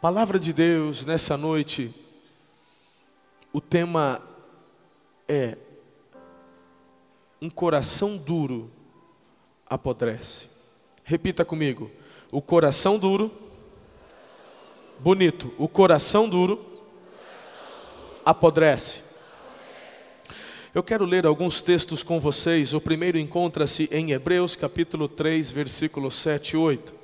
Palavra de Deus nessa noite, o tema é: um coração duro apodrece. Repita comigo: o coração duro, bonito, o coração duro apodrece. Eu quero ler alguns textos com vocês. O primeiro encontra-se em Hebreus capítulo 3, versículos 7 e 8.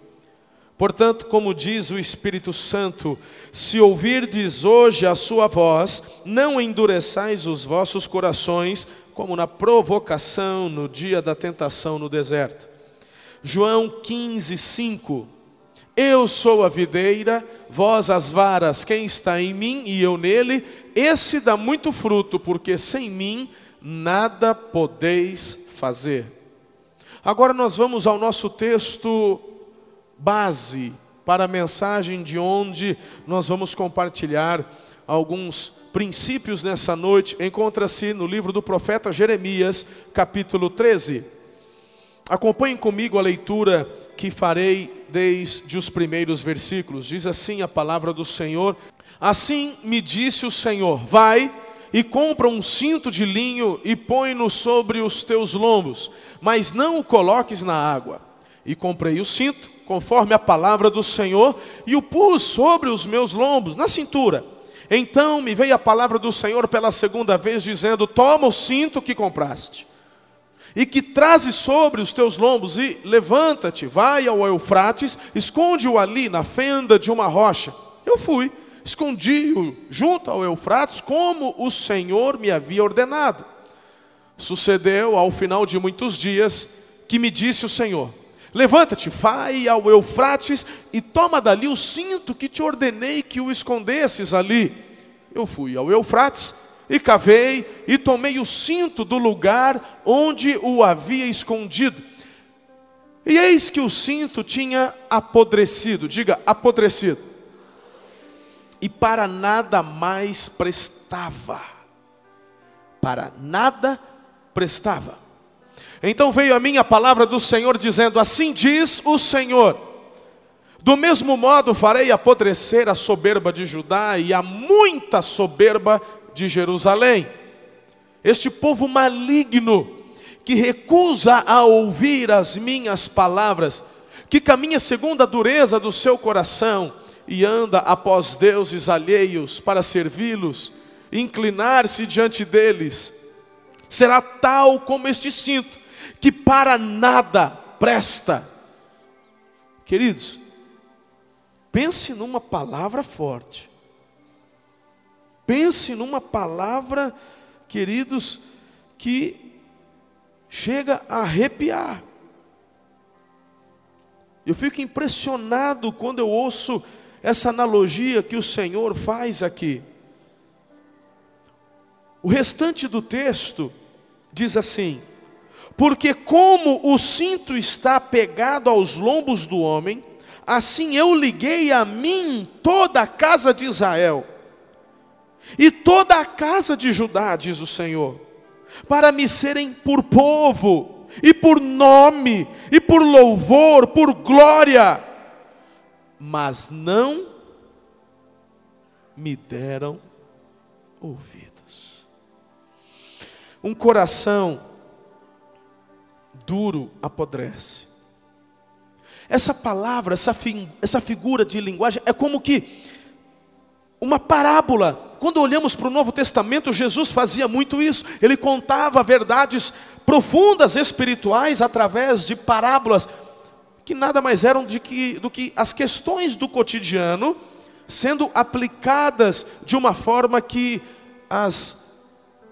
Portanto, como diz o Espírito Santo, se ouvirdes hoje a sua voz, não endureçais os vossos corações, como na provocação no dia da tentação no deserto. João 15, 5. Eu sou a videira, vós as varas, quem está em mim e eu nele, esse dá muito fruto, porque sem mim nada podeis fazer. Agora nós vamos ao nosso texto base para a mensagem de onde nós vamos compartilhar alguns princípios nessa noite. Encontra-se no livro do profeta Jeremias, capítulo 13. Acompanhem comigo a leitura que farei desde os primeiros versículos. Diz assim a palavra do Senhor: Assim me disse o Senhor: Vai e compra um cinto de linho e põe-no sobre os teus lombos, mas não o coloques na água. E comprei o cinto conforme a palavra do Senhor, e o pus sobre os meus lombos, na cintura. Então me veio a palavra do Senhor pela segunda vez, dizendo: Toma o cinto que compraste, e que trazes sobre os teus lombos, e levanta-te, vai ao Eufrates, esconde-o ali na fenda de uma rocha. Eu fui, escondi-o junto ao Eufrates, como o Senhor me havia ordenado. Sucedeu ao final de muitos dias que me disse o Senhor: Levanta-te, vai ao Eufrates e toma dali o cinto que te ordenei que o escondesses ali. Eu fui ao Eufrates e cavei e tomei o cinto do lugar onde o havia escondido. E eis que o cinto tinha apodrecido, diga apodrecido, e para nada mais prestava, para nada prestava. Então veio a mim a palavra do Senhor dizendo: Assim diz o Senhor. Do mesmo modo farei apodrecer a soberba de Judá e a muita soberba de Jerusalém. Este povo maligno que recusa a ouvir as minhas palavras, que caminha segundo a dureza do seu coração e anda após deuses alheios para servi-los, inclinar-se diante deles, será tal como este cinto que para nada presta. Queridos, pense numa palavra forte. Pense numa palavra, queridos, que chega a arrepiar. Eu fico impressionado quando eu ouço essa analogia que o Senhor faz aqui. O restante do texto diz assim: porque como o cinto está pegado aos lombos do homem, assim eu liguei a mim toda a casa de Israel e toda a casa de Judá, diz o Senhor, para me serem por povo e por nome e por louvor, por glória, mas não me deram ouvidos. Um coração duro apodrece. Essa palavra, essa, fi, essa figura de linguagem é como que uma parábola. Quando olhamos para o Novo Testamento, Jesus fazia muito isso. Ele contava verdades profundas espirituais através de parábolas que nada mais eram de que, do que as questões do cotidiano sendo aplicadas de uma forma que as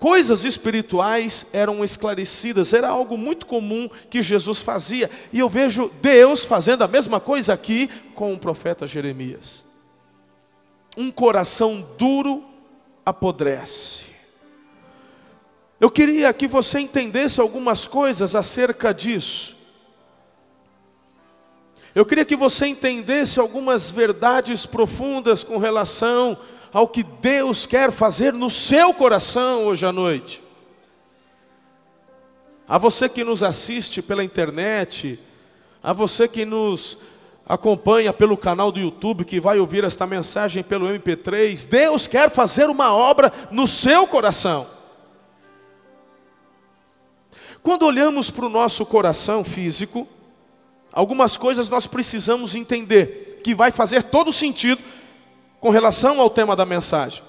coisas espirituais eram esclarecidas, era algo muito comum que Jesus fazia, e eu vejo Deus fazendo a mesma coisa aqui com o profeta Jeremias. Um coração duro apodrece. Eu queria que você entendesse algumas coisas acerca disso. Eu queria que você entendesse algumas verdades profundas com relação ao que Deus quer fazer no seu coração hoje à noite. A você que nos assiste pela internet, a você que nos acompanha pelo canal do YouTube, que vai ouvir esta mensagem pelo MP3, Deus quer fazer uma obra no seu coração. Quando olhamos para o nosso coração físico, algumas coisas nós precisamos entender, que vai fazer todo sentido com relação ao tema da mensagem.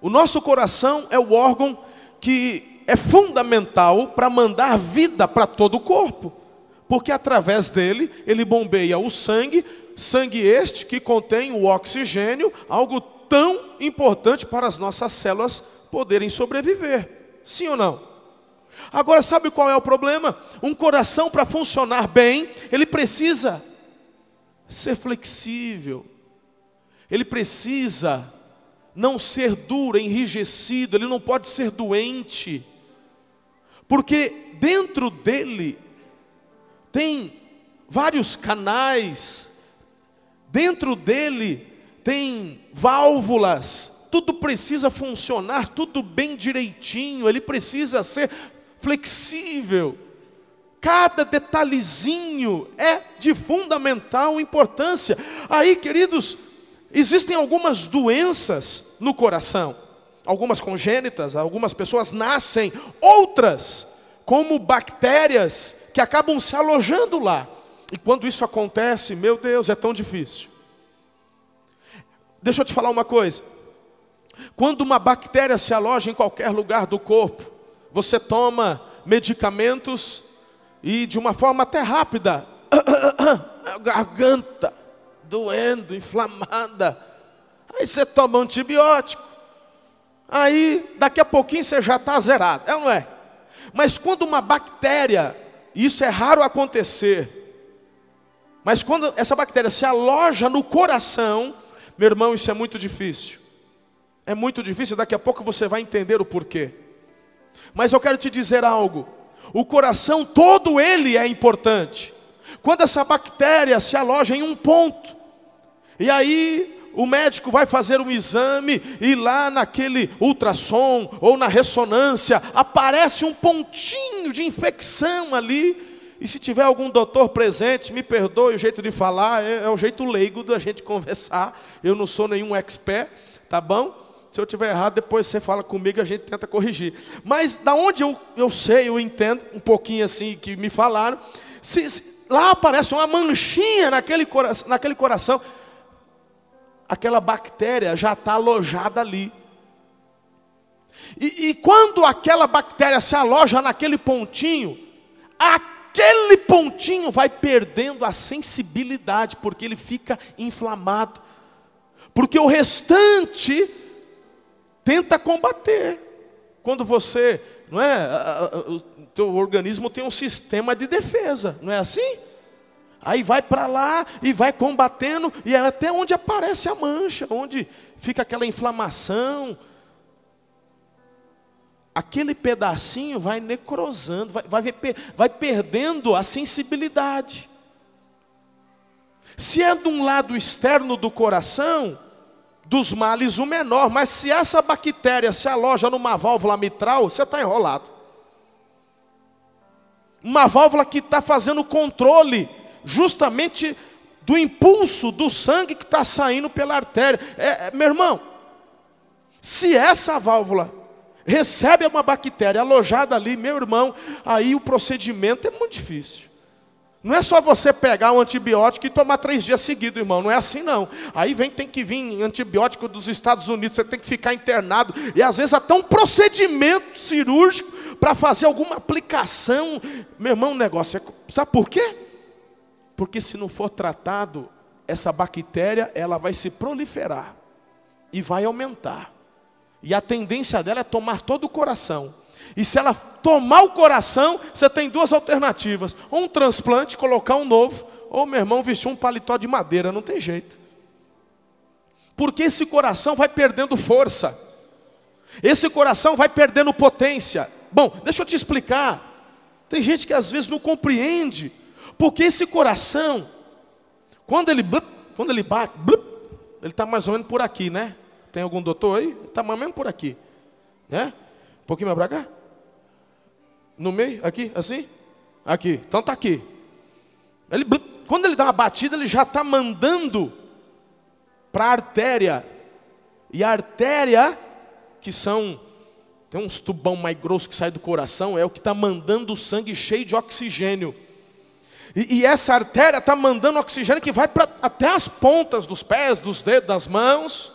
O nosso coração é o órgão que é fundamental para mandar vida para todo o corpo, porque através dele ele bombeia o sangue, sangue este que contém o oxigênio, algo tão importante para as nossas células poderem sobreviver. Sim ou não? Agora, sabe qual é o problema? Um coração, para funcionar bem, ele precisa ser flexível, ele precisa não ser duro, enrijecido, ele não pode ser doente, porque dentro dele tem vários canais, dentro dele tem válvulas, tudo precisa funcionar, tudo bem direitinho, ele precisa ser flexível. Cada detalhezinho é de fundamental importância. Aí, queridos, existem algumas doenças no coração, algumas congênitas, algumas pessoas nascem, outras, como bactérias, que acabam se alojando lá. E quando isso acontece, meu Deus, é tão difícil. Deixa eu te falar uma coisa. Quando uma bactéria se aloja em qualquer lugar do corpo, você toma medicamentos e de uma forma até rápida, garganta doendo, inflamada. Aí você toma um antibiótico. Aí daqui a pouquinho você já está zerado, é ou não é? Mas quando uma bactéria, isso é raro acontecer, mas quando essa bactéria se aloja no coração, meu irmão, isso é muito difícil. É muito difícil, daqui a pouco você vai entender o porquê. Mas eu quero te dizer algo: o coração todo ele é importante. Quando essa bactéria se aloja em um ponto, e aí o médico vai fazer um exame e lá naquele ultrassom ou na ressonância aparece um pontinho de infecção ali. E se tiver algum doutor presente, me perdoe o jeito de falar, é, é o jeito leigo da gente conversar. Eu não sou nenhum expert, tá bom? Se eu tiver errado, depois você fala comigo a gente tenta corrigir. Mas da onde eu, eu sei, eu entendo um pouquinho assim que me falaram, se, se, lá aparece uma manchinha naquele coração, naquele coração, aquela bactéria já está alojada ali. E, e quando aquela bactéria se aloja naquele pontinho, aquele pontinho vai perdendo a sensibilidade, porque ele fica inflamado. Porque o restante tenta combater. Quando você, não é, o teu organismo tem um sistema de defesa, não é assim? Aí vai para lá e vai combatendo e é até onde aparece a mancha, onde fica aquela inflamação. Aquele pedacinho vai necrosando, vai, vai, vai perdendo a sensibilidade. Se é de um lado externo do coração, dos males o menor, mas se essa bactéria se aloja numa válvula mitral, você está enrolado. Uma válvula que está fazendo controle justamente do impulso do sangue que está saindo pela artéria. É, é, meu irmão, se essa válvula recebe uma bactéria alojada ali, meu irmão, aí o procedimento é muito difícil. Não é só você pegar um antibiótico e tomar três dias seguidos, irmão. Não é assim não. Aí vem, tem que vir antibiótico dos Estados Unidos, você tem que ficar internado. E às vezes até um procedimento cirúrgico para fazer alguma aplicação. Meu irmão, o negócio é. Sabe por quê? Porque se não for tratado, essa bactéria ela vai se proliferar e vai aumentar. E a tendência dela é tomar todo o coração. E se ela tomar o coração, você tem duas alternativas: um transplante, colocar um novo, ou meu irmão vestir um paletó de madeira, não tem jeito. Porque esse coração vai perdendo força, esse coração vai perdendo potência. Bom, deixa eu te explicar. Tem gente que às vezes não compreende, porque esse coração, quando ele, quando ele bate, ele está mais ou menos por aqui, né? Tem algum doutor aí? Está mais ou menos por aqui, né? Um pouquinho mais para cá. No meio? Aqui? Assim? Aqui. Então está aqui. Ele, quando ele dá uma batida, ele já está mandando para a artéria. E a artéria, que são, tem uns tubão mais grosso que sai do coração, é o que está mandando o sangue cheio de oxigênio. E, e essa artéria está mandando oxigênio que vai pra, até as pontas dos pés, dos dedos, das mãos.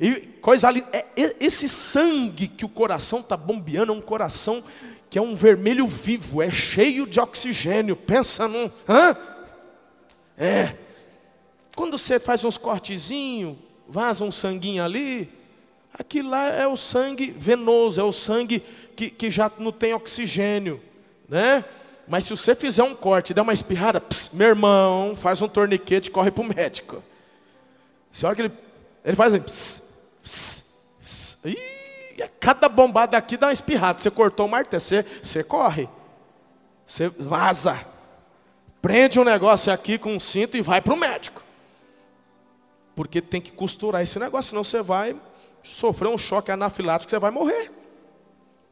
E coisa ali, é, esse sangue que o coração está bombeando é um coração que é um vermelho vivo, é cheio de oxigênio. Pensa num. Hã? É. Quando você faz uns cortezinhos, vaza um sanguinho ali, aquilo lá é o sangue venoso, é o sangue que, que já não tem oxigênio, né? Mas se você fizer um corte der uma espirrada, pss, meu irmão, faz um torniquete corre para o médico. Se olha que ele, ele faz assim, pss, pss, pss, ih, cada bombada aqui dá uma espirrada. Você cortou o martelo, você, você corre. Você vaza. Prende um negócio aqui com um cinto e vai para o médico. Porque tem que costurar esse negócio, senão você vai sofrer um choque anafilático, você vai morrer.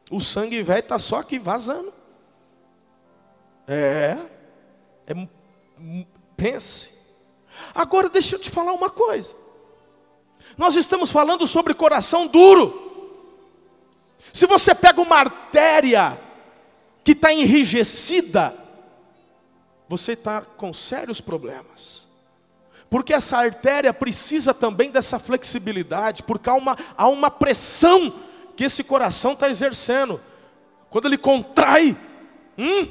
O sangue velho está só aqui vazando. É, é, pense. Agora deixa eu te falar uma coisa. Nós estamos falando sobre coração duro. Se você pega uma artéria que está enrijecida, você está com sérios problemas. Porque essa artéria precisa também dessa flexibilidade, porque há uma, há uma pressão que esse coração está exercendo. Quando ele contrai, hum,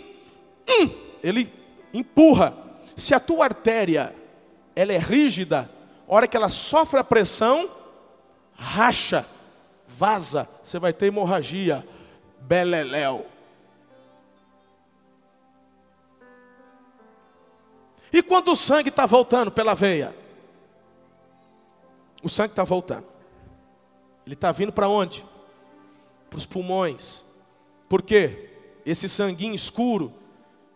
hum, ele empurra. Se a tua artéria ela é rígida, a hora que ela sofre a pressão, racha, vaza, você vai ter hemorragia, beleléu. E quando o sangue está voltando pela veia? O sangue está voltando. Ele está vindo para onde? Para os pulmões. Por quê? Esse sanguinho escuro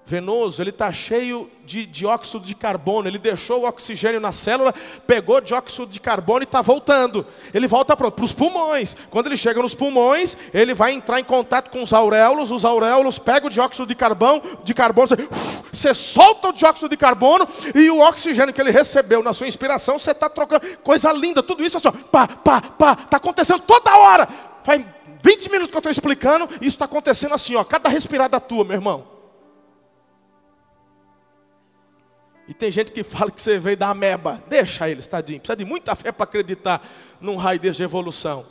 venoso, ele está cheio de dióxido de carbono. Ele deixou o oxigênio na célula, pegou dióxido de carbono e está voltando. Ele volta para os pulmões. Quando ele chega nos pulmões, ele vai entrar em contato com os auréolos. Os auréolos pegam o dióxido de carbono, de carbono, você, você solta o dióxido de carbono e o oxigênio que ele recebeu na sua inspiração, você está trocando. Coisa linda, tudo isso assim, pá, pá, pá, está acontecendo toda hora. Faz 20 minutos que eu estou explicando, isso está acontecendo assim, ó, cada respirada tua, meu irmão. E tem gente que fala que você veio da ameba. Deixa ele, tadinho. Precisa de muita fé para acreditar num raio de evolução.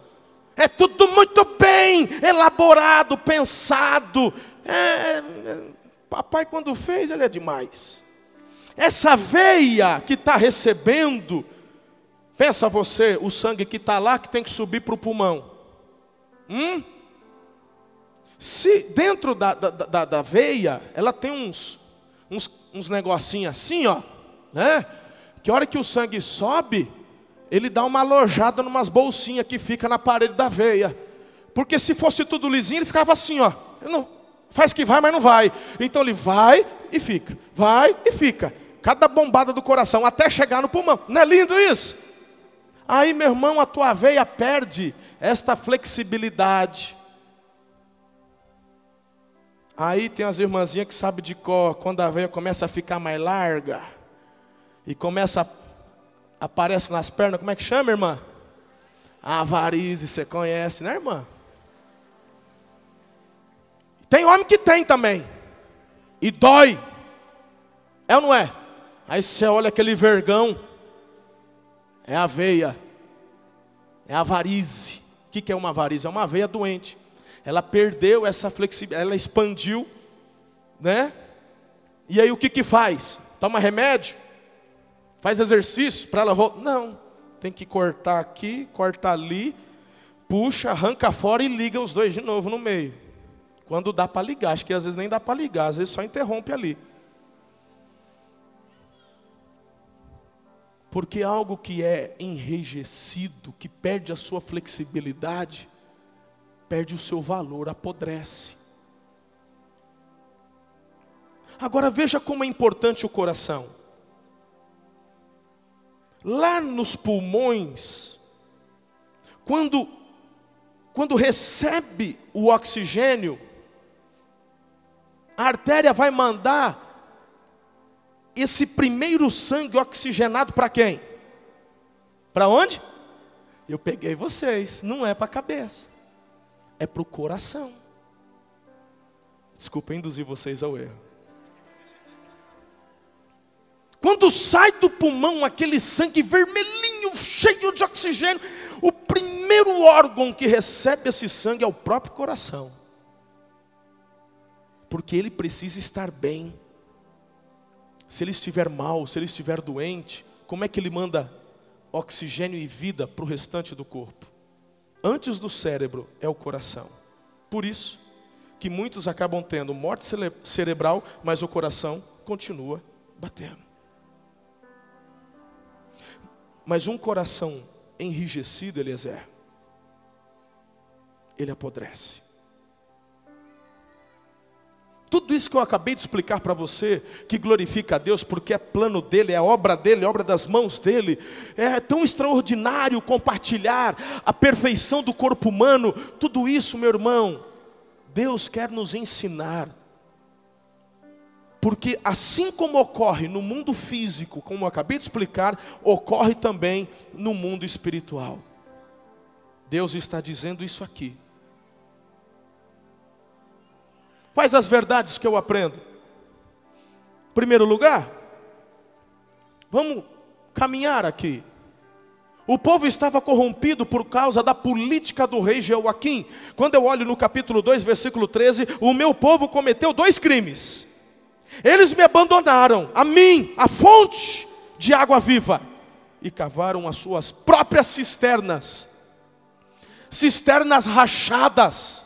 É tudo muito bem elaborado, pensado. É, é, papai, quando fez, ele é demais. Essa veia que está recebendo, pensa você, o sangue que está lá que tem que subir para o pulmão. Hum? Se dentro da, da, da, da veia, ela tem uns, uns, uns negocinhos assim, ó, né? Que hora que o sangue sobe, ele dá uma alojada numas bolsinhas que fica na parede da veia. Porque se fosse tudo lisinho, ele ficava assim, ó. Não, faz que vai, mas não vai. Então ele vai e fica, vai e fica. Cada bombada do coração até chegar no pulmão. Não é lindo isso? Aí, meu irmão, a tua veia perde esta flexibilidade. Aí tem as irmãzinhas que sabem de cor, quando a veia começa a ficar mais larga, e começa a, aparece nas pernas, como é que chama, irmã? A varize, você conhece, né, irmã? Tem homem que tem também, e dói, é ou não é? Aí você olha aquele vergão, é a veia, é a varize. O que é uma varize? É uma veia doente ela perdeu essa flexibilidade, ela expandiu, né? E aí o que que faz? Toma remédio? Faz exercício para ela voltar? Não, tem que cortar aqui, cortar ali, puxa, arranca fora e liga os dois de novo no meio. Quando dá para ligar, acho que às vezes nem dá para ligar, às vezes só interrompe ali. Porque algo que é enrijecido, que perde a sua flexibilidade, perde o seu valor, apodrece. Agora veja como é importante o coração. Lá nos pulmões, quando, quando recebe o oxigênio, a artéria vai mandar esse primeiro sangue oxigenado para quem? Para onde? Eu peguei vocês, não é para a cabeça, é para o coração. Desculpa induzir vocês ao erro. Quando sai do pulmão aquele sangue vermelhinho, cheio de oxigênio, o primeiro órgão que recebe esse sangue é o próprio coração. Porque ele precisa estar bem. Se ele estiver mal, se ele estiver doente, como é que ele manda oxigênio e vida para o restante do corpo? Antes do cérebro é o coração. Por isso que muitos acabam tendo morte cerebral, mas o coração continua batendo. Mas um coração enrijecido, Eliezer, ele apodrece. Tudo isso que eu acabei de explicar para você, que glorifica a Deus, porque é plano dele, é obra dele, é obra das mãos dele, é tão extraordinário compartilhar a perfeição do corpo humano, tudo isso, meu irmão, Deus quer nos ensinar porque assim como ocorre no mundo físico, como eu acabei de explicar, ocorre também no mundo espiritual. Deus está dizendo isso aqui. Quais as verdades que eu aprendo? Em primeiro lugar, vamos caminhar aqui. O povo estava corrompido por causa da política do rei Jeoaquim. Quando eu olho no capítulo 2, versículo 13, o meu povo cometeu dois crimes. Eles me abandonaram, a mim, a fonte de água viva, e cavaram as suas próprias cisternas, cisternas rachadas,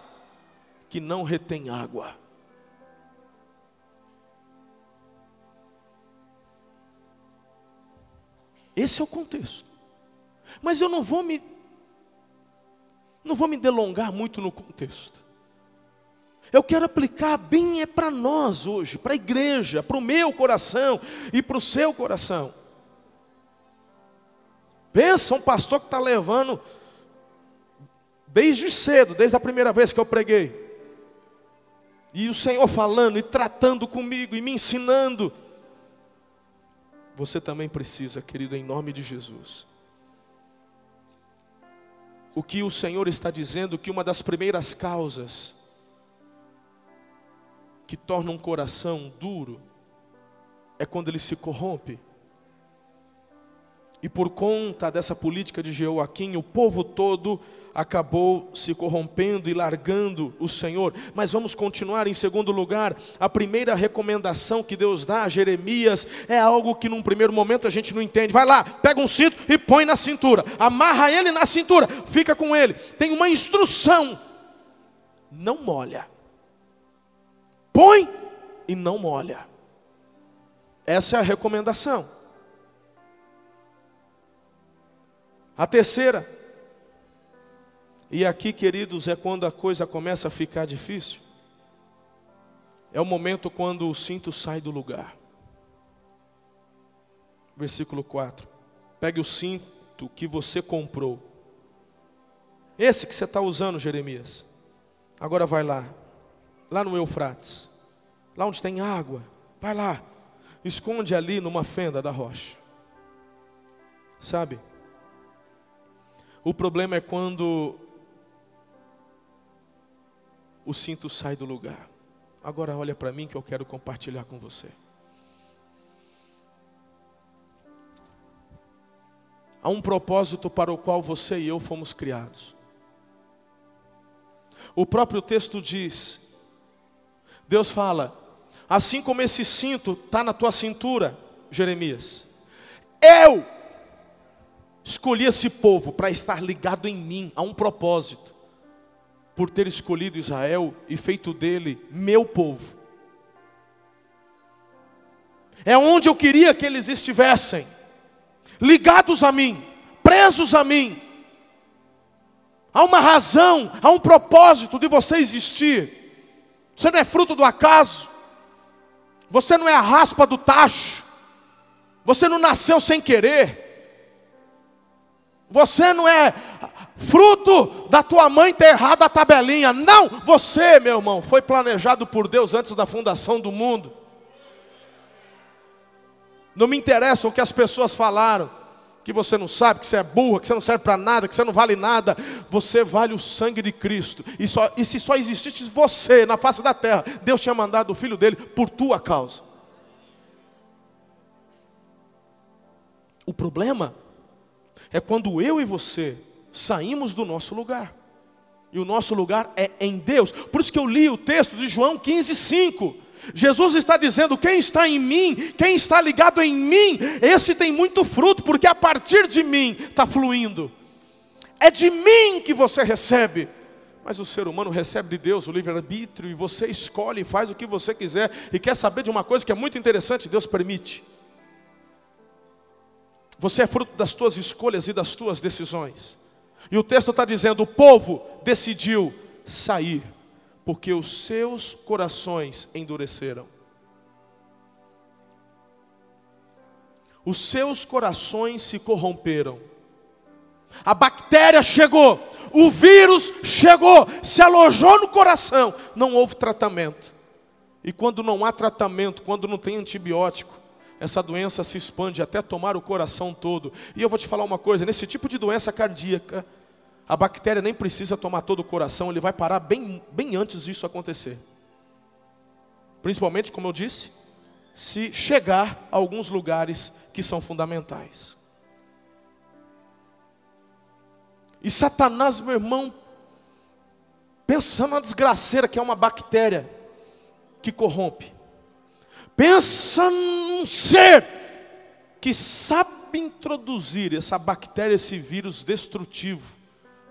que não retêm água. Esse é o contexto. Mas eu não vou me não vou me delongar muito no contexto. Eu quero aplicar bem é para nós hoje, para a igreja, para o meu coração e para o seu coração. Pensa um pastor que está levando desde cedo, desde a primeira vez que eu preguei. E o Senhor falando e tratando comigo e me ensinando. Você também precisa, querido, em nome de Jesus. O que o Senhor está dizendo que uma das primeiras causas que torna um coração duro é quando ele se corrompe. E por conta dessa política de Jeoaquim, o povo todo acabou se corrompendo e largando o Senhor. Mas vamos continuar em segundo lugar. A primeira recomendação que Deus dá a Jeremias é algo que num primeiro momento a gente não entende. Vai lá, pega um cinto e põe na cintura. Amarra ele na cintura, fica com ele. Tem uma instrução. Não molha põe e não molha. Essa é a recomendação. A terceira, e aqui, queridos, é quando a coisa começa a ficar difícil. É o momento quando o cinto sai do lugar. Versículo 4. Pegue o cinto que você comprou. Esse que você está usando, Jeremias. Agora vai lá lá no Eufrates, lá onde tem água, vai lá, esconde ali numa fenda da rocha. Sabe? O problema é quando o cinto sai do lugar. Agora olha para mim que eu quero compartilhar com você. Há um propósito para o qual você e eu fomos criados. O próprio texto diz Deus fala: assim como esse cinto está na tua cintura, Jeremias, eu escolhi esse povo para estar ligado em mim, a um propósito, por ter escolhido Israel e feito dele meu povo. É onde eu queria que eles estivessem, ligados a mim, presos a mim. Há uma razão, há um propósito de você existir. Você não é fruto do acaso. Você não é a raspa do tacho. Você não nasceu sem querer. Você não é fruto da tua mãe ter errado a tabelinha. Não, você, meu irmão, foi planejado por Deus antes da fundação do mundo. Não me interessa o que as pessoas falaram, que você não sabe, que você é burra, que você não serve para nada, que você não vale nada. Você vale o sangue de Cristo. E, só, e se só existisse você na face da terra, Deus tinha mandado o filho dele por tua causa. O problema é quando eu e você saímos do nosso lugar. E o nosso lugar é em Deus. Por isso que eu li o texto de João 15, 5. Jesus está dizendo: quem está em mim, quem está ligado em mim, esse tem muito fruto, porque a partir de mim está fluindo. É de mim que você recebe. Mas o ser humano recebe de Deus o livre-arbítrio e você escolhe e faz o que você quiser. E quer saber de uma coisa que é muito interessante? Deus permite. Você é fruto das tuas escolhas e das tuas decisões. E o texto está dizendo: o povo decidiu sair, porque os seus corações endureceram. Os seus corações se corromperam. A bactéria chegou, o vírus chegou, se alojou no coração, não houve tratamento. E quando não há tratamento, quando não tem antibiótico, essa doença se expande até tomar o coração todo. E eu vou te falar uma coisa: nesse tipo de doença cardíaca, a bactéria nem precisa tomar todo o coração, ele vai parar bem, bem antes disso acontecer. Principalmente, como eu disse, se chegar a alguns lugares que são fundamentais. E Satanás, meu irmão, pensa na desgraceira que é uma bactéria que corrompe. Pensa num ser que sabe introduzir essa bactéria, esse vírus destrutivo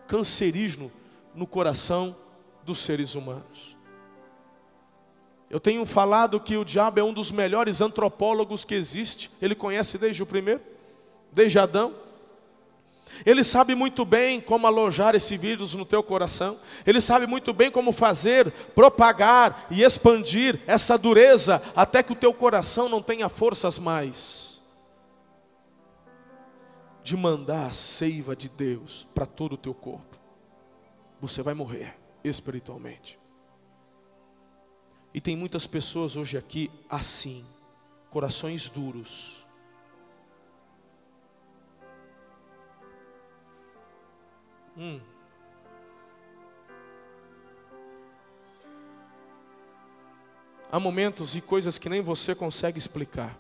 cancerígeno no coração dos seres humanos. Eu tenho falado que o diabo é um dos melhores antropólogos que existe. Ele conhece desde o primeiro, desde Adão. Ele sabe muito bem como alojar esse vírus no teu coração. Ele sabe muito bem como fazer, propagar e expandir essa dureza até que o teu coração não tenha forças mais de mandar a seiva de Deus para todo o teu corpo, você vai morrer espiritualmente. E tem muitas pessoas hoje aqui assim, corações duros. Hum. Há momentos e coisas que nem você consegue explicar.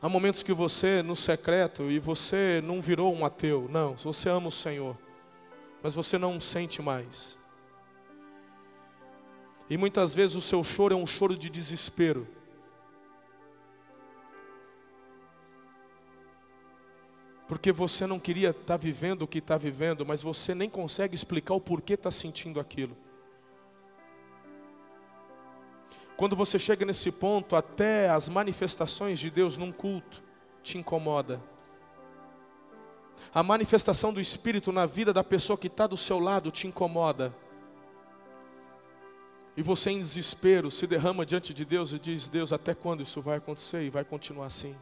Há momentos que você, no secreto, e você não virou um ateu. Não, você ama o Senhor. Mas você não sente mais. E muitas vezes o seu choro é um choro de desespero. Porque você não queria estar tá vivendo o que está vivendo, mas você nem consegue explicar o porquê está sentindo aquilo. Quando você chega nesse ponto, até as manifestações de Deus num culto te incomoda. A manifestação do Espírito na vida da pessoa que está do seu lado te incomoda. E você, em desespero, se derrama diante de Deus e diz: Deus, até quando isso vai acontecer? E vai continuar assim.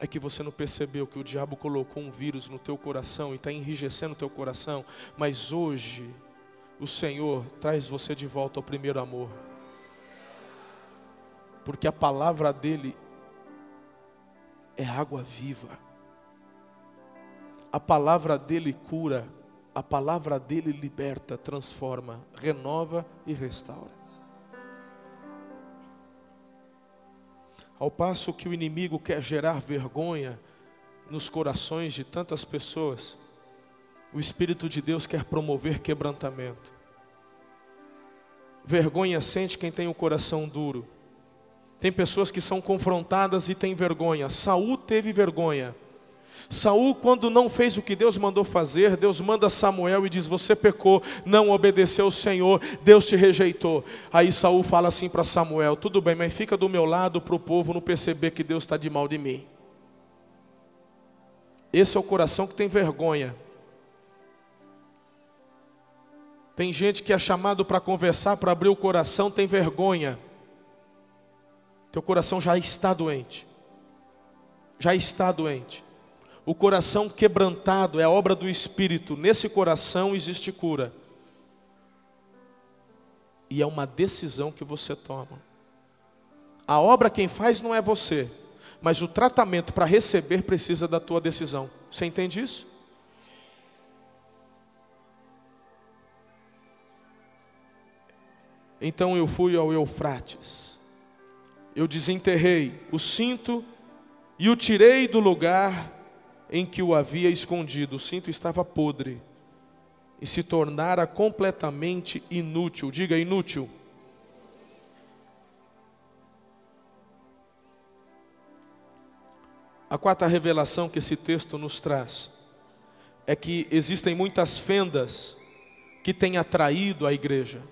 É que você não percebeu que o diabo colocou um vírus no teu coração e está enrijecendo o teu coração, mas hoje o Senhor traz você de volta ao primeiro amor porque a palavra dele é água viva. A palavra dele cura, a palavra dele liberta, transforma, renova e restaura. Ao passo que o inimigo quer gerar vergonha nos corações de tantas pessoas, o Espírito de Deus quer promover quebrantamento. Vergonha sente quem tem o coração duro. Tem pessoas que são confrontadas e têm vergonha. Saul teve vergonha. Saul, quando não fez o que Deus mandou fazer, Deus manda Samuel e diz: Você pecou, não obedeceu ao Senhor, Deus te rejeitou. Aí Saul fala assim para Samuel: Tudo bem, mas fica do meu lado para o povo não perceber que Deus está de mal de mim. Esse é o coração que tem vergonha. Tem gente que é chamado para conversar, para abrir o coração, tem vergonha. Teu coração já está doente. Já está doente. O coração quebrantado é a obra do Espírito. Nesse coração existe cura. E é uma decisão que você toma. A obra quem faz não é você, mas o tratamento para receber precisa da tua decisão. Você entende isso? Então eu fui ao Eufrates, eu desenterrei o cinto e o tirei do lugar em que o havia escondido. O cinto estava podre e se tornara completamente inútil. Diga inútil. A quarta revelação que esse texto nos traz é que existem muitas fendas que têm atraído a igreja.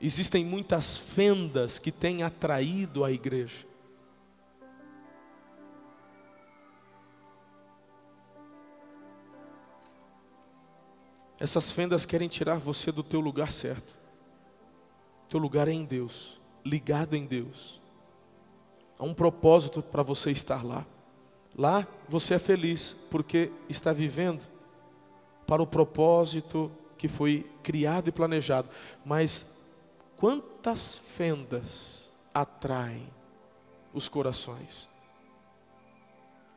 Existem muitas fendas que têm atraído a igreja. Essas fendas querem tirar você do teu lugar certo. Teu lugar é em Deus, ligado em Deus. Há um propósito para você estar lá. Lá você é feliz porque está vivendo para o propósito que foi criado e planejado. Mas quantas fendas atraem os corações?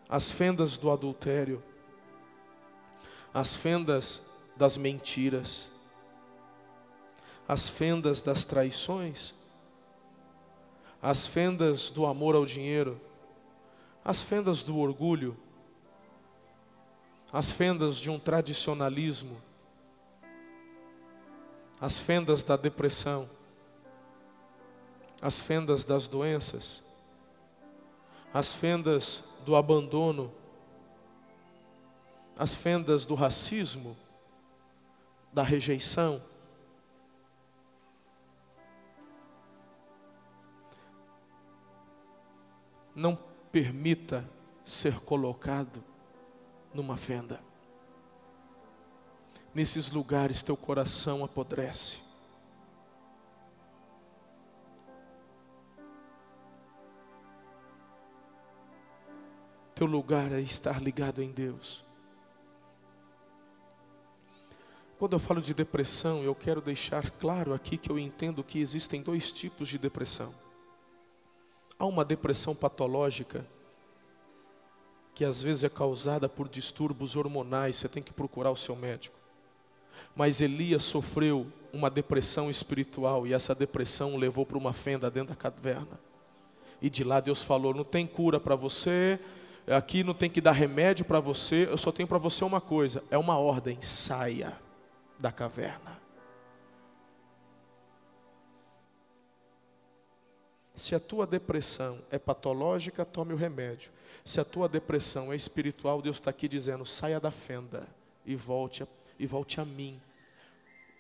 As fendas do adultério, as fendas das mentiras, as fendas das traições, as fendas do amor ao dinheiro, as fendas do orgulho, as fendas de um tradicionalismo, as fendas da depressão, as fendas das doenças, as fendas do abandono, as fendas do racismo, da rejeição, não permita ser colocado numa fenda. Nesses lugares teu coração apodrece. Teu lugar é estar ligado em Deus. Quando eu falo de depressão, eu quero deixar claro aqui que eu entendo que existem dois tipos de depressão. Há uma depressão patológica, que às vezes é causada por distúrbios hormonais, você tem que procurar o seu médico. Mas Elias sofreu uma depressão espiritual e essa depressão o levou para uma fenda dentro da caverna. E de lá Deus falou: não tem cura para você, aqui não tem que dar remédio para você, eu só tenho para você uma coisa: é uma ordem, saia da caverna. Se a tua depressão é patológica, tome o remédio. Se a tua depressão é espiritual, Deus está aqui dizendo: saia da fenda e volte a, e volte a mim.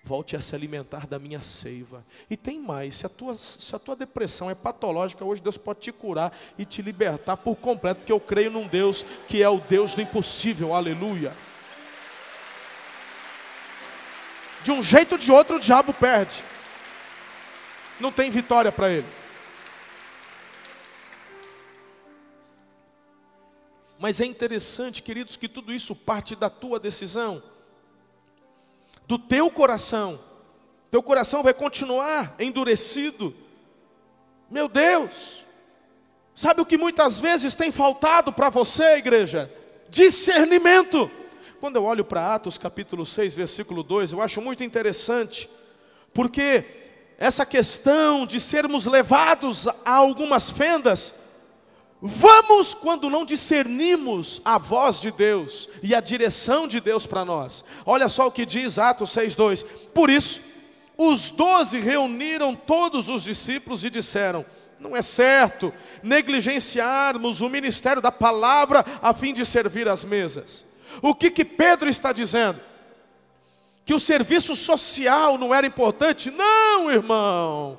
Volte a se alimentar da minha seiva. E tem mais: se a, tua, se a tua depressão é patológica, hoje Deus pode te curar e te libertar por completo, porque eu creio num Deus que é o Deus do impossível. Aleluia. De um jeito ou de outro, o diabo perde. Não tem vitória para ele. Mas é interessante, queridos, que tudo isso parte da tua decisão, do teu coração. Teu coração vai continuar endurecido. Meu Deus, sabe o que muitas vezes tem faltado para você, igreja? Discernimento. Quando eu olho para Atos capítulo 6, versículo 2, eu acho muito interessante, porque essa questão de sermos levados a algumas fendas, Vamos quando não discernimos a voz de Deus e a direção de Deus para nós. Olha só o que diz Atos 6,2. Por isso, os doze reuniram todos os discípulos e disseram: Não é certo negligenciarmos o ministério da palavra a fim de servir as mesas. O que, que Pedro está dizendo? Que o serviço social não era importante? Não, irmão.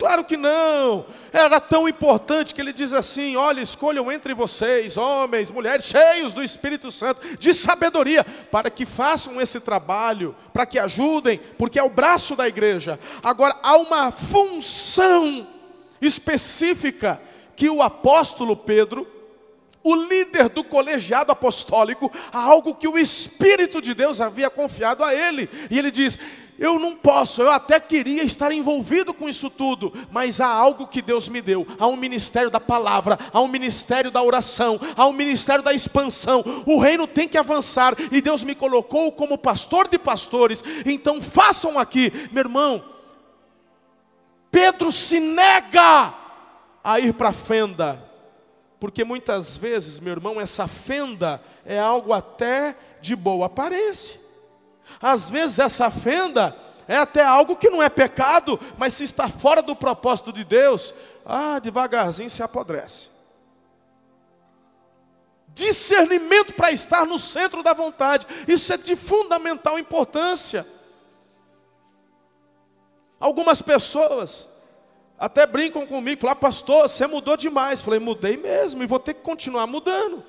Claro que não. Era tão importante que ele diz assim: olha, escolham entre vocês, homens, mulheres, cheios do Espírito Santo, de sabedoria, para que façam esse trabalho, para que ajudem, porque é o braço da igreja. Agora, há uma função específica que o apóstolo Pedro o líder do colegiado apostólico a algo que o Espírito de Deus havia confiado a ele. E ele diz: Eu não posso, eu até queria estar envolvido com isso tudo, mas há algo que Deus me deu: há um ministério da palavra, há um ministério da oração, há um ministério da expansão. O reino tem que avançar e Deus me colocou como pastor de pastores. Então façam aqui, meu irmão. Pedro se nega a ir para a fenda porque muitas vezes, meu irmão, essa fenda é algo até de boa aparência. Às vezes essa fenda é até algo que não é pecado, mas se está fora do propósito de Deus, ah, devagarzinho se apodrece. Discernimento para estar no centro da vontade, isso é de fundamental importância. Algumas pessoas até brincam comigo, falam, pastor, você mudou demais. Falei, mudei mesmo e vou ter que continuar mudando.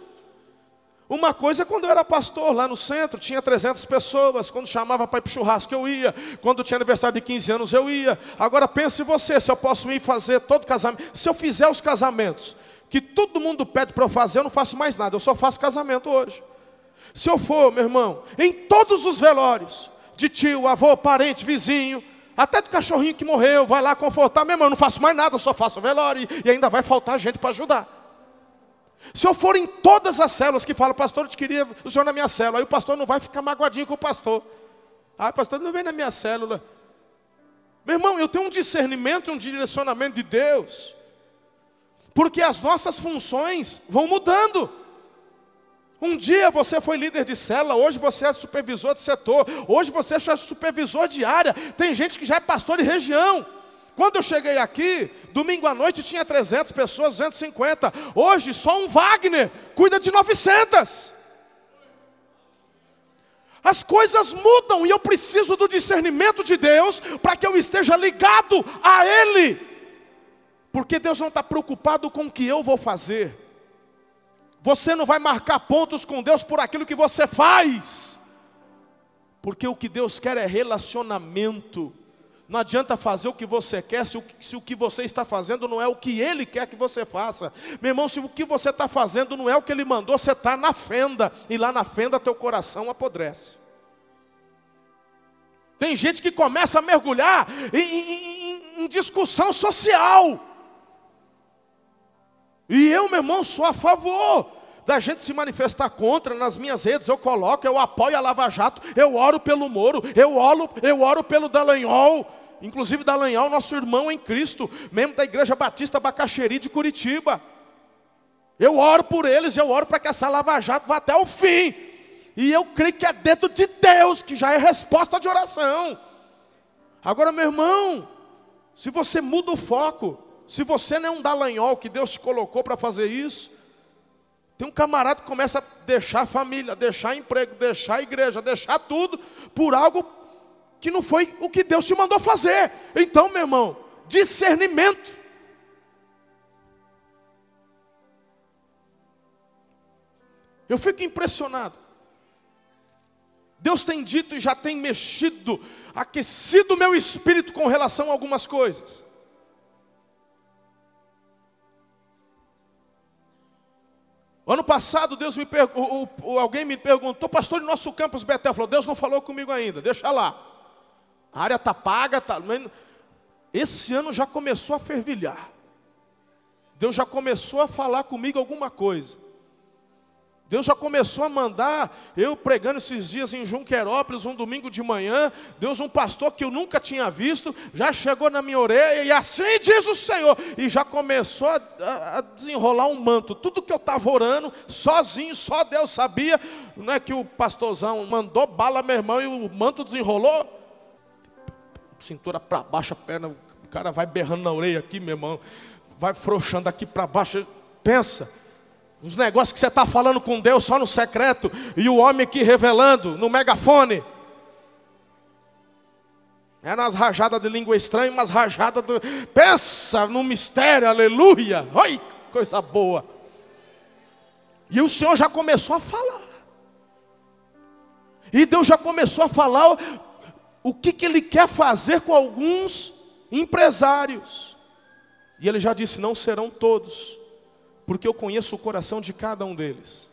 Uma coisa é quando eu era pastor lá no centro, tinha 300 pessoas, quando chamava para ir para o churrasco eu ia, quando tinha aniversário de 15 anos eu ia. Agora pense você, se eu posso ir fazer todo casamento, se eu fizer os casamentos, que todo mundo pede para eu fazer, eu não faço mais nada, eu só faço casamento hoje. Se eu for, meu irmão, em todos os velórios, de tio, avô, parente, vizinho, até do cachorrinho que morreu, vai lá confortar. Meu irmão, eu não faço mais nada, eu só faço velório. E ainda vai faltar gente para ajudar. Se eu for em todas as células que falam, pastor, eu te queria o senhor na minha célula. Aí o pastor não vai ficar magoadinho com o pastor. Ah, pastor, não vem na minha célula. Meu irmão, eu tenho um discernimento, um direcionamento de Deus. Porque as nossas funções vão mudando. Um dia você foi líder de célula, hoje você é supervisor de setor, hoje você é supervisor de área. Tem gente que já é pastor de região. Quando eu cheguei aqui, domingo à noite tinha 300 pessoas, 250. Hoje só um Wagner cuida de 900. As coisas mudam e eu preciso do discernimento de Deus para que eu esteja ligado a Ele. Porque Deus não está preocupado com o que eu vou fazer. Você não vai marcar pontos com Deus por aquilo que você faz, porque o que Deus quer é relacionamento. Não adianta fazer o que você quer se o, se o que você está fazendo não é o que Ele quer que você faça. Meu irmão, se o que você está fazendo não é o que Ele mandou, você está na fenda, e lá na fenda teu coração apodrece. Tem gente que começa a mergulhar em, em, em, em discussão social. E eu, meu irmão, sou a favor da gente se manifestar contra nas minhas redes. Eu coloco, eu apoio a Lava Jato, eu oro pelo Moro, eu oro, eu oro pelo Dallagnol. Inclusive Dallagnol, nosso irmão em Cristo, membro da Igreja Batista Bacaxeri de Curitiba. Eu oro por eles, eu oro para que essa Lava Jato vá até o fim. E eu creio que é dedo de Deus, que já é resposta de oração. Agora, meu irmão, se você muda o foco, se você não é um Dallagnol que Deus te colocou para fazer isso, tem um camarada que começa a deixar a família, deixar emprego, deixar a igreja, deixar tudo por algo que não foi o que Deus te mandou fazer. Então, meu irmão, discernimento. Eu fico impressionado. Deus tem dito e já tem mexido, aquecido o meu espírito com relação a algumas coisas. Ano passado, Deus me alguém me perguntou, pastor, de nosso campus Betel, falou, Deus não falou comigo ainda, deixa lá. A área está paga, tá, esse ano já começou a fervilhar. Deus já começou a falar comigo alguma coisa. Deus já começou a mandar, eu pregando esses dias em Junquerópolis, um domingo de manhã, Deus, um pastor que eu nunca tinha visto, já chegou na minha orelha, e assim diz o Senhor, e já começou a, a, desenrolar um manto. Tudo que eu estava orando, sozinho, só Deus sabia, não é que o pastorzão mandou bala, meu irmão, e o manto desenrolou, cintura para baixo, a perna, o cara vai berrando na orelha aqui, meu irmão, vai frouxando aqui para baixo, pensa. Os negócios que você está falando com Deus só no secreto, e o homem aqui revelando no megafone. É nas rajadas de língua estranha, umas rajadas do. Pensa no mistério, aleluia! Oi, coisa boa. E o Senhor já começou a falar. E Deus já começou a falar o que, que Ele quer fazer com alguns empresários. E Ele já disse: não serão todos porque eu conheço o coração de cada um deles.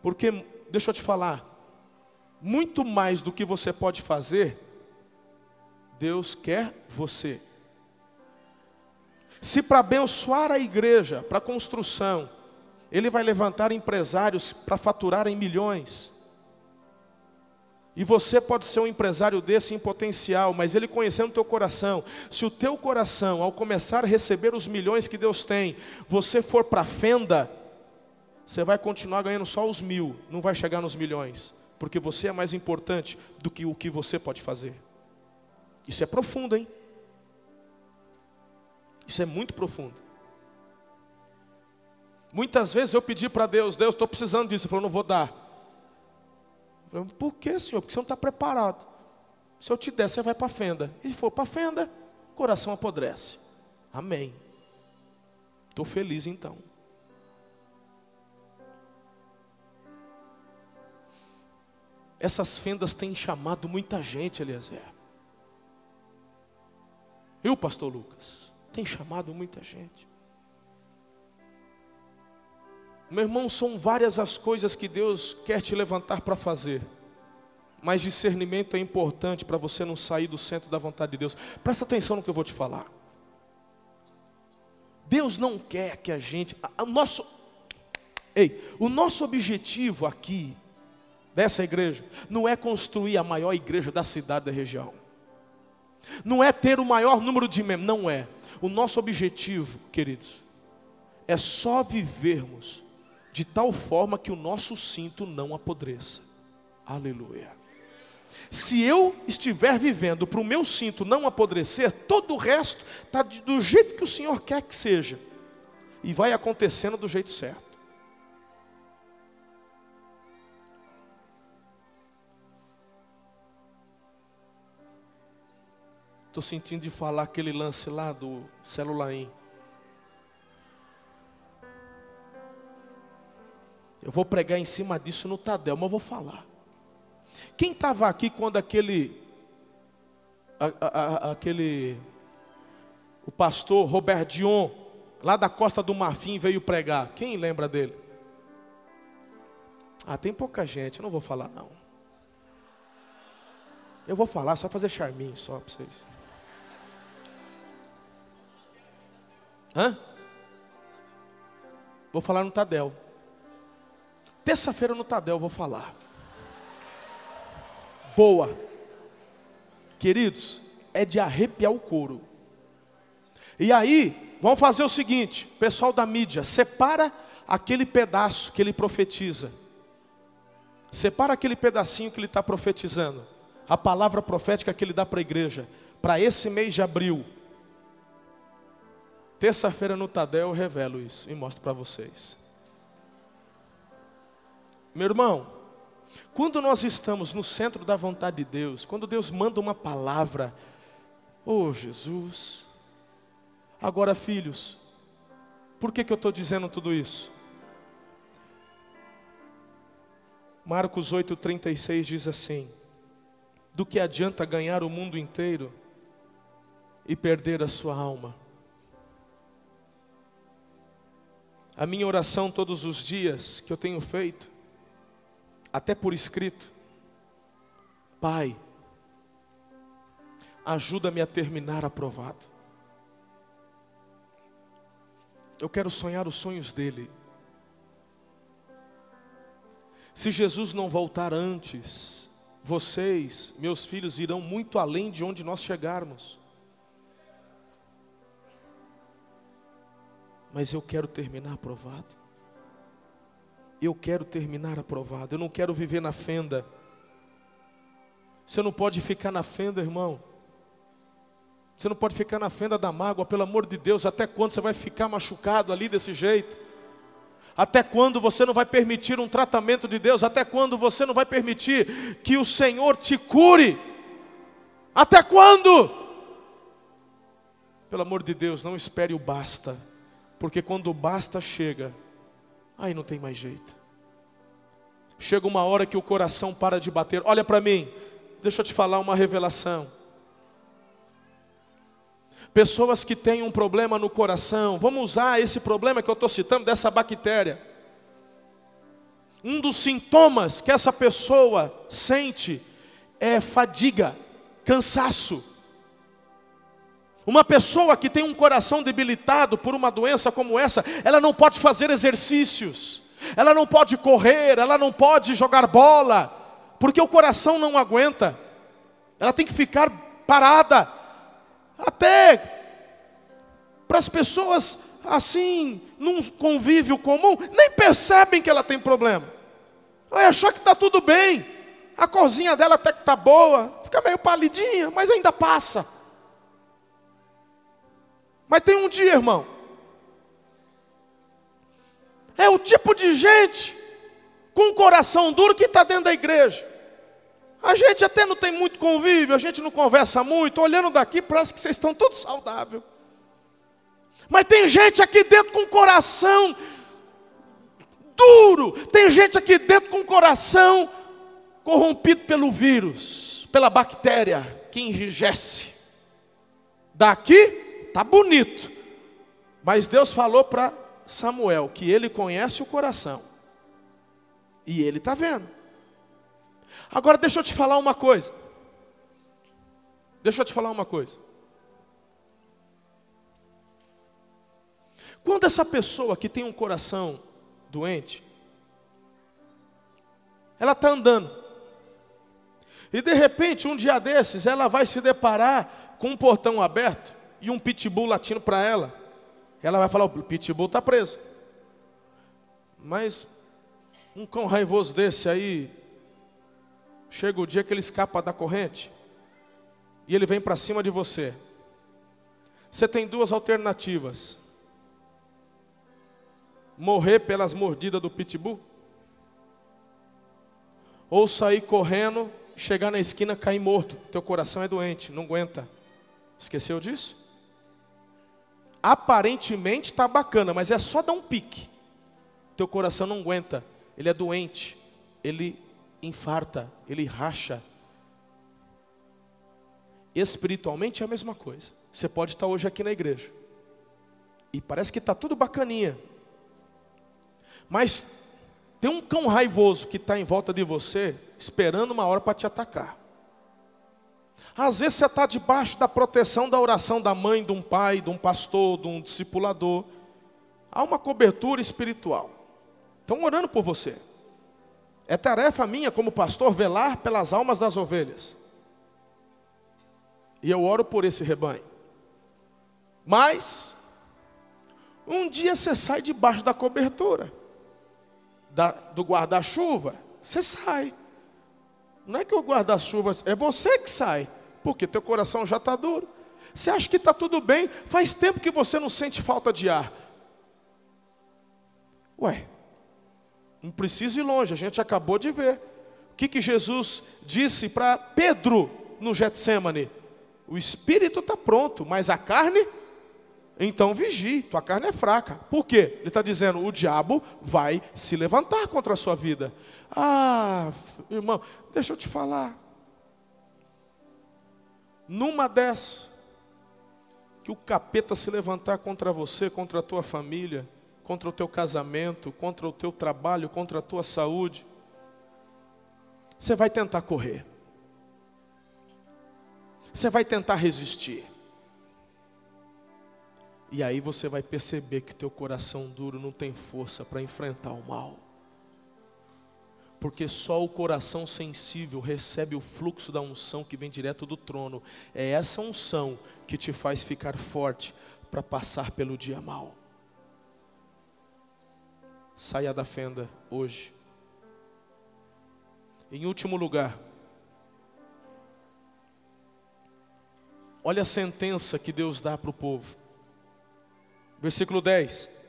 Porque, deixa eu te falar, muito mais do que você pode fazer, Deus quer você. Se para abençoar a igreja, para construção, Ele vai levantar empresários para faturar em milhões. E você pode ser um empresário desse em potencial, mas ele conhecendo o teu coração, se o teu coração, ao começar a receber os milhões que Deus tem, você for para a fenda, você vai continuar ganhando só os mil, não vai chegar nos milhões, porque você é mais importante do que o que você pode fazer. Isso é profundo, hein? Isso é muito profundo. Muitas vezes eu pedi para Deus, Deus, estou precisando disso. Ele falou, não vou dar. Eu falei, Por que, Senhor? Porque você não está preparado. Se eu te der, você vai para a fenda. E for para a fenda, coração apodrece. Amém. Estou feliz então. Essas fendas têm chamado muita gente, Eliezer. E o pastor Lucas? Tem chamado muita gente. Meu irmão, são várias as coisas que Deus quer te levantar para fazer. Mas discernimento é importante para você não sair do centro da vontade de Deus. Presta atenção no que eu vou te falar. Deus não quer que a gente, o nosso, ei, o nosso objetivo aqui dessa igreja não é construir a maior igreja da cidade da região. Não é ter o maior número de membros, não é. O nosso objetivo, queridos, é só vivermos de tal forma que o nosso cinto não apodreça. Aleluia. Se eu estiver vivendo para o meu cinto não apodrecer, todo o resto está do jeito que o Senhor quer que seja, e vai acontecendo do jeito certo. Estou sentindo de falar aquele lance lá do celular. Eu vou pregar em cima disso no Tadel, mas eu vou falar. Quem estava aqui quando aquele, a, a, a, aquele, o pastor Robert Dion, lá da Costa do Marfim, veio pregar? Quem lembra dele? Ah, tem pouca gente, eu não vou falar não. Eu vou falar, só fazer charminho só para vocês. Hã? Vou falar no Tadel. Terça-feira no Tadel vou falar. Boa. Queridos, é de arrepiar o couro. E aí, vamos fazer o seguinte, pessoal da mídia, separa aquele pedaço que ele profetiza. Separa aquele pedacinho que ele está profetizando. A palavra profética que ele dá para a igreja. Para esse mês de abril. Terça-feira no Tadel eu revelo isso e mostro para vocês. Meu irmão, quando nós estamos no centro da vontade de Deus, quando Deus manda uma palavra, oh Jesus. Agora, filhos, por que, que eu estou dizendo tudo isso? Marcos 8,36 diz assim: Do que adianta ganhar o mundo inteiro e perder a sua alma? A minha oração todos os dias que eu tenho feito, até por escrito, Pai, ajuda-me a terminar aprovado. Eu quero sonhar os sonhos dele. Se Jesus não voltar antes, vocês, meus filhos, irão muito além de onde nós chegarmos. mas eu quero terminar aprovado. Eu quero terminar aprovado. Eu não quero viver na fenda. Você não pode ficar na fenda, irmão. Você não pode ficar na fenda da mágoa, pelo amor de Deus. Até quando você vai ficar machucado ali desse jeito? Até quando você não vai permitir um tratamento de Deus? Até quando você não vai permitir que o Senhor te cure? Até quando? Pelo amor de Deus, não espere o basta. Porque quando basta chega, aí não tem mais jeito. Chega uma hora que o coração para de bater. Olha para mim, deixa eu te falar uma revelação. Pessoas que têm um problema no coração, vamos usar esse problema que eu estou citando, dessa bactéria. Um dos sintomas que essa pessoa sente é fadiga, cansaço. Uma pessoa que tem um coração debilitado por uma doença como essa, ela não pode fazer exercícios, ela não pode correr, ela não pode jogar bola, porque o coração não aguenta. Ela tem que ficar parada, até para as pessoas assim, num convívio comum, nem percebem que ela tem problema. Vai achar que está tudo bem, a corzinha dela até que está boa, fica meio palidinha, mas ainda passa. Mas tem um dia, irmão. É o tipo de gente com o coração duro que está dentro da igreja. A gente até não tem muito convívio, a gente não conversa muito. Olhando daqui, parece que vocês estão todos saudáveis. Mas tem gente aqui dentro com o coração duro. Tem gente aqui dentro com o coração corrompido pelo vírus, pela bactéria que enrijece. Daqui tá bonito. Mas Deus falou para Samuel que ele conhece o coração. E ele está vendo. Agora deixa eu te falar uma coisa. Deixa eu te falar uma coisa. Quando essa pessoa que tem um coração doente, ela está andando, e de repente, um dia desses, ela vai se deparar com um portão aberto e um pitbull latindo para ela. Ela vai falar: o pitbull está preso. Mas um cão raivoso desse aí, chega o dia que ele escapa da corrente e ele vem para cima de você. Você tem duas alternativas: morrer pelas mordidas do pitbull, ou sair correndo chegar na esquina, cair morto. Teu coração é doente, não aguenta. Esqueceu disso? Aparentemente está bacana, mas é só dar um pique. Teu coração não aguenta. Ele é doente. Ele infarta, ele racha. Espiritualmente é a mesma coisa. Você pode estar hoje aqui na igreja. E parece que está tudo bacaninha. Mas tem um cão raivoso que está em volta de você, esperando uma hora para te atacar. Às vezes você está debaixo da proteção da oração da mãe, de um pai, de um pastor, de um discipulador. Há uma cobertura espiritual. Estão orando por você. É tarefa minha como pastor velar pelas almas das ovelhas. E eu oro por esse rebanho. Mas, um dia você sai debaixo da cobertura da, do guarda-chuva, você sai. Não é que o guarda-chuva, é você que sai, porque teu coração já está duro. Você acha que está tudo bem, faz tempo que você não sente falta de ar. Ué, não precisa ir longe, a gente acabou de ver. O que, que Jesus disse para Pedro no Getsemane? O espírito está pronto, mas a carne então vigie, tua carne é fraca. Por quê? Ele está dizendo: o diabo vai se levantar contra a sua vida. Ah, irmão, deixa eu te falar. Numa dessas, que o capeta se levantar contra você, contra a tua família, contra o teu casamento, contra o teu trabalho, contra a tua saúde, você vai tentar correr. Você vai tentar resistir. E aí você vai perceber que teu coração duro não tem força para enfrentar o mal. Porque só o coração sensível recebe o fluxo da unção que vem direto do trono. É essa unção que te faz ficar forte para passar pelo dia mal. Saia da fenda hoje. Em último lugar, olha a sentença que Deus dá para o povo. Versículo 10.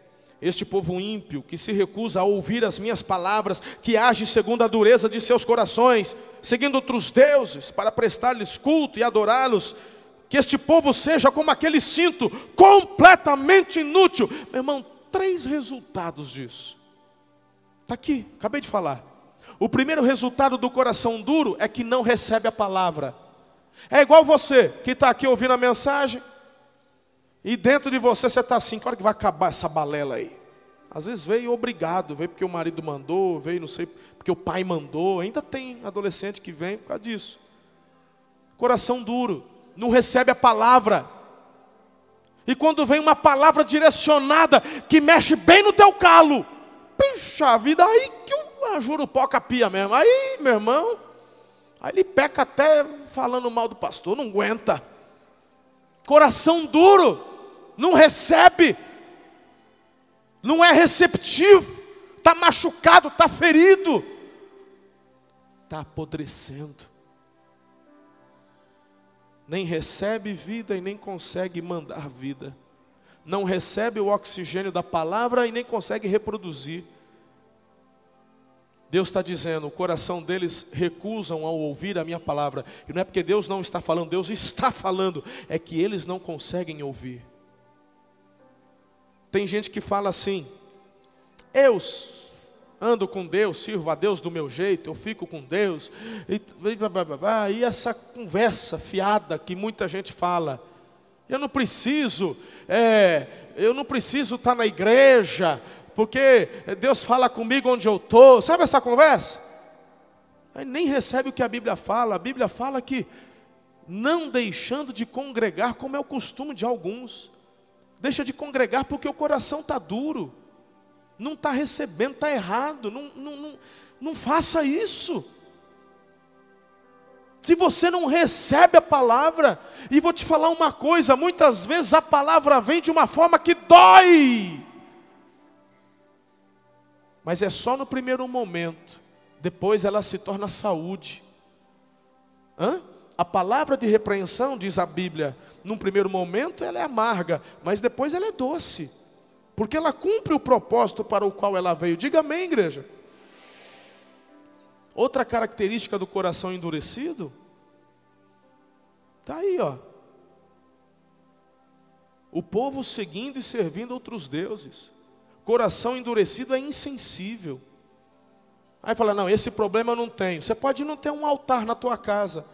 Este povo ímpio que se recusa a ouvir as minhas palavras, que age segundo a dureza de seus corações, seguindo outros deuses para prestar-lhes culto e adorá-los, que este povo seja como aquele cinto, completamente inútil. Meu irmão, três resultados disso. Está aqui, acabei de falar. O primeiro resultado do coração duro é que não recebe a palavra. É igual você que está aqui ouvindo a mensagem, E dentro de você você está assim, qual que vai acabar essa balela aí? Às vezes veio obrigado, veio porque o marido mandou, veio não sei, porque o pai mandou. Ainda tem adolescente que vem por causa disso. Coração duro, não recebe a palavra. E quando vem uma palavra direcionada que mexe bem no teu calo, puxa vida, aí que o jurupoca pia mesmo. Aí, meu irmão, aí ele peca até falando mal do pastor, não aguenta. Coração duro não recebe, não é receptivo, está machucado, está ferido, está apodrecendo. Nem recebe vida e nem consegue mandar vida. Não recebe o oxigênio da palavra e nem consegue reproduzir. Deus está dizendo, o coração deles recusam ao ouvir a minha palavra. E não é porque Deus não está falando, Deus está falando, é que eles não conseguem ouvir. Tem gente que fala assim: eu ando com Deus, sirvo a Deus do meu jeito, eu fico com Deus, e, e essa conversa fiada que muita gente fala. Eu não preciso, é, eu não preciso estar na igreja, porque Deus fala comigo onde eu estou. Sabe essa conversa? Aí nem recebe o que a Bíblia fala. A Bíblia fala que não deixando de congregar, como é o costume de alguns deixa de congregar porque o coração está duro, não está recebendo, está errado, não, não, não, não faça isso. Se você não recebe a palavra, e vou te falar uma coisa: muitas vezes a palavra vem de uma forma que dói, mas é só no primeiro momento, depois ela se torna saúde. Hã? A palavra de repreensão, diz a Bíblia, num primeiro momento ela é amarga, mas depois ela é doce, porque ela cumpre o propósito para o qual ela veio. Diga amém, igreja. Outra característica do coração endurecido, está aí, ó. O povo seguindo e servindo outros deuses. Coração endurecido é insensível. Aí fala: não, esse problema eu não tenho. Você pode não ter um altar na tua casa,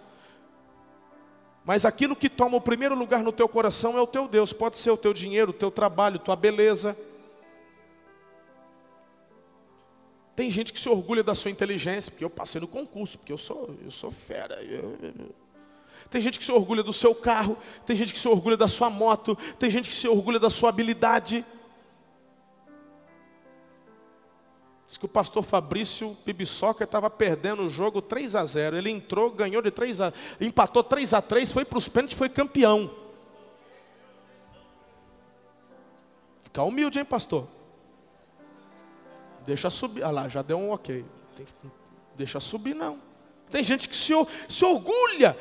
mas aquilo que toma o primeiro lugar no teu coração é o teu Deus. Pode ser o teu dinheiro, o teu trabalho, tua beleza. Tem gente que se orgulha da sua inteligência, porque eu passei no concurso, porque eu sou, eu sou fera. Tem gente que se orgulha do seu carro, tem gente que se orgulha da sua moto, tem gente que se orgulha da sua habilidade. Diz que o pastor Fabrício Pibisoca estava perdendo o jogo 3 a 0. Ele entrou, ganhou de 3 a empatou 3 a 3, foi para os pênaltis, foi campeão. Fica humilde, hein, pastor? Deixa subir. Ah lá, já deu um ok. Tem, deixa subir, não. Tem gente que se, se orgulha.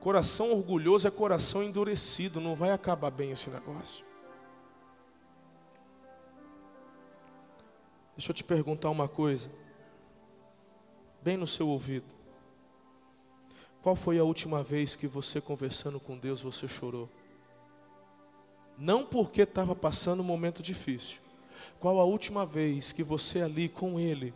Coração orgulhoso é coração endurecido. Não vai acabar bem esse negócio. Deixa eu te perguntar uma coisa, bem no seu ouvido. Qual foi a última vez que você conversando com Deus você chorou? Não porque estava passando um momento difícil. Qual a última vez que você ali com Ele,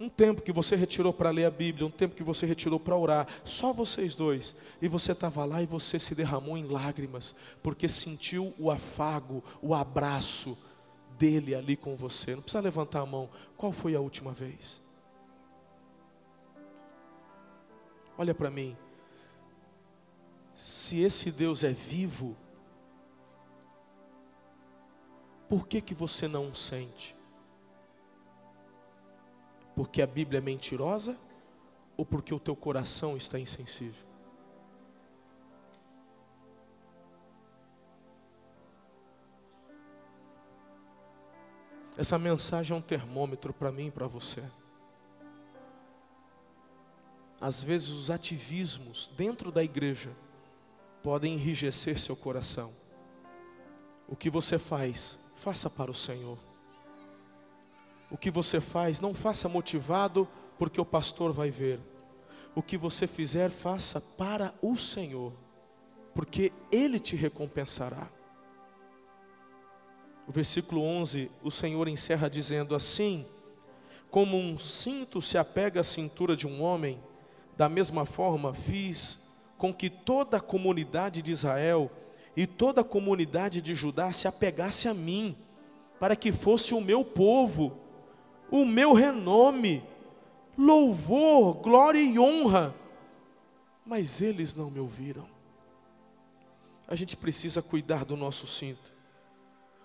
um tempo que você retirou para ler a Bíblia, um tempo que você retirou para orar, só vocês dois, e você estava lá e você se derramou em lágrimas, porque sentiu o afago, o abraço, dele ali com você. Não precisa levantar a mão. Qual foi a última vez? Olha para mim. Se esse Deus é vivo, por que que você não sente? Porque a Bíblia é mentirosa ou porque o teu coração está insensível? Essa mensagem é um termômetro para mim e para você. Às vezes os ativismos dentro da igreja podem enrijecer seu coração. O que você faz, faça para o Senhor. O que você faz, não faça motivado porque o pastor vai ver. O que você fizer, faça para o Senhor, porque Ele te recompensará. O versículo 11, o Senhor encerra dizendo assim: Como um cinto se apega à cintura de um homem, da mesma forma fiz com que toda a comunidade de Israel e toda a comunidade de Judá se apegasse a mim, para que fosse o meu povo, o meu renome, louvor, glória e honra. Mas eles não me ouviram. A gente precisa cuidar do nosso cinto,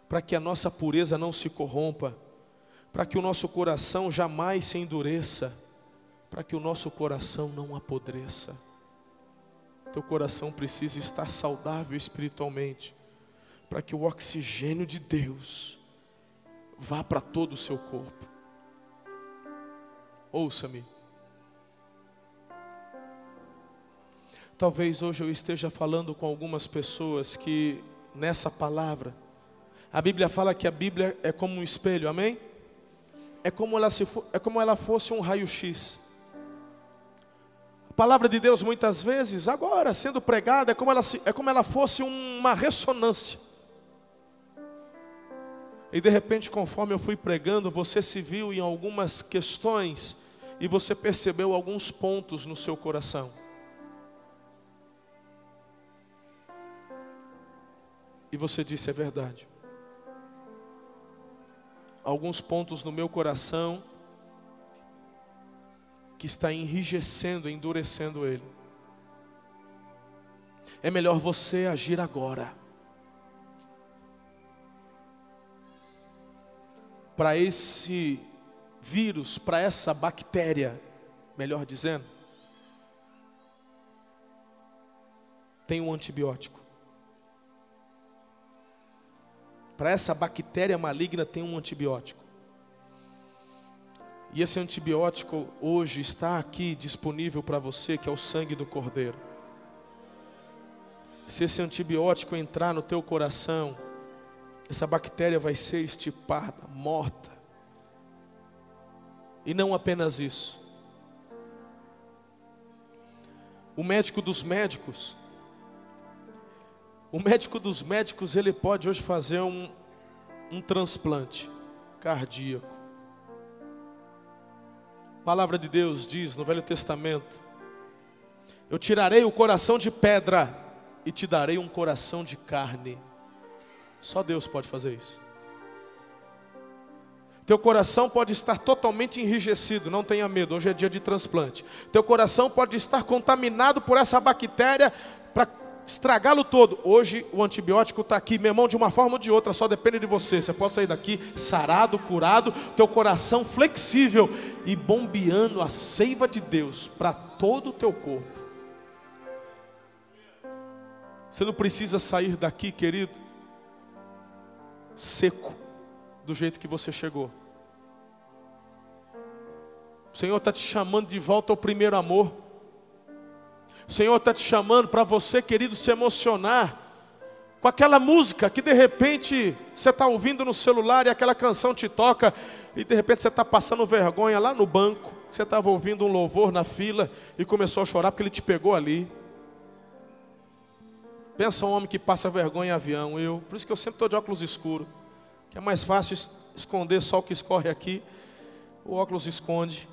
para que a nossa pureza não se corrompa, para que o nosso coração jamais se endureça, para que o nosso coração não apodreça. Teu coração precisa estar saudável espiritualmente, para que o oxigênio de Deus vá para todo o seu corpo. Ouça-me. Talvez hoje eu esteja falando com algumas pessoas que nessa palavra, a Bíblia fala que a Bíblia é como um espelho, amém? É como ela, se for, é como ela fosse um raio-x. A palavra de Deus, muitas vezes, agora sendo pregada, é como ela, é como ela fosse uma ressonância. E de repente, conforme eu fui pregando, você se viu em algumas questões e você percebeu alguns pontos no seu coração. E você disse: é verdade. Alguns pontos no meu coração que está enrijecendo, endurecendo ele. É melhor você agir agora. para esse vírus, para essa bactéria, melhor dizendo, tem um antibiótico. Para essa bactéria maligna tem um antibiótico. E esse antibiótico hoje está aqui disponível para você, que é o sangue do Cordeiro. Se esse antibiótico entrar no teu coração, essa bactéria vai ser estipada, morta. E não apenas isso. O médico dos médicos, o médico dos médicos, ele pode hoje fazer um, um transplante cardíaco. A palavra de Deus diz no Velho Testamento: Eu tirarei o coração de pedra e te darei um coração de carne. Só Deus pode fazer isso. Teu coração pode estar totalmente enrijecido, não tenha medo, hoje é dia de transplante. Teu coração pode estar contaminado por essa bactéria para estragá-lo todo. Hoje o antibiótico está aqui, meu irmão, de uma forma ou de outra, só depende de você. Você pode sair daqui sarado, curado, teu coração flexível e bombeando a seiva de Deus para todo o teu corpo. Você não precisa sair daqui, querido, seco, do jeito que você chegou. O Senhor está te chamando de volta ao primeiro amor. O Senhor está te chamando para você, querido, se emocionar com aquela música que de repente você está ouvindo no celular e aquela canção te toca e de repente você está passando vergonha lá no banco. Você estava ouvindo um louvor na fila e começou a chorar porque ele te pegou ali. Pensa um homem que passa vergonha em avião, eu. Por isso que eu sempre estou de óculos escuros. Que é mais fácil esconder só o que escorre aqui. O óculos esconde.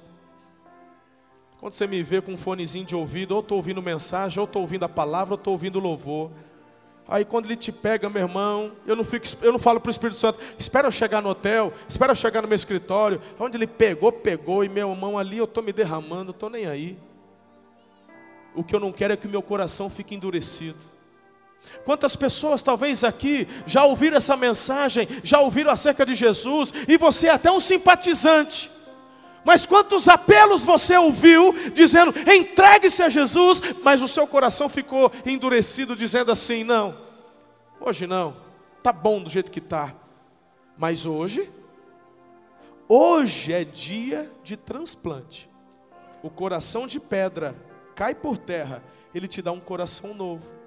Quando você me vê com um fonezinho de ouvido, ou estou ouvindo mensagem, ou estou ouvindo a palavra, ou estou ouvindo louvor. Aí quando ele te pega, meu irmão, eu não, fico, eu não falo para o Espírito Santo, espera eu chegar no hotel, espera eu chegar no meu escritório. Onde ele pegou, pegou, e meu irmão ali eu estou me derramando, estou nem aí. O que eu não quero é que o meu coração fique endurecido. Quantas pessoas talvez aqui já ouviram essa mensagem, já ouviram acerca de Jesus, e você é até um simpatizante. Mas quantos apelos você ouviu dizendo, entregue-se a Jesus, mas o seu coração ficou endurecido, dizendo assim: não, hoje não, tá bom do jeito que tá, mas hoje, hoje é dia de transplante. O coração de pedra cai por terra, ele te dá um coração novo.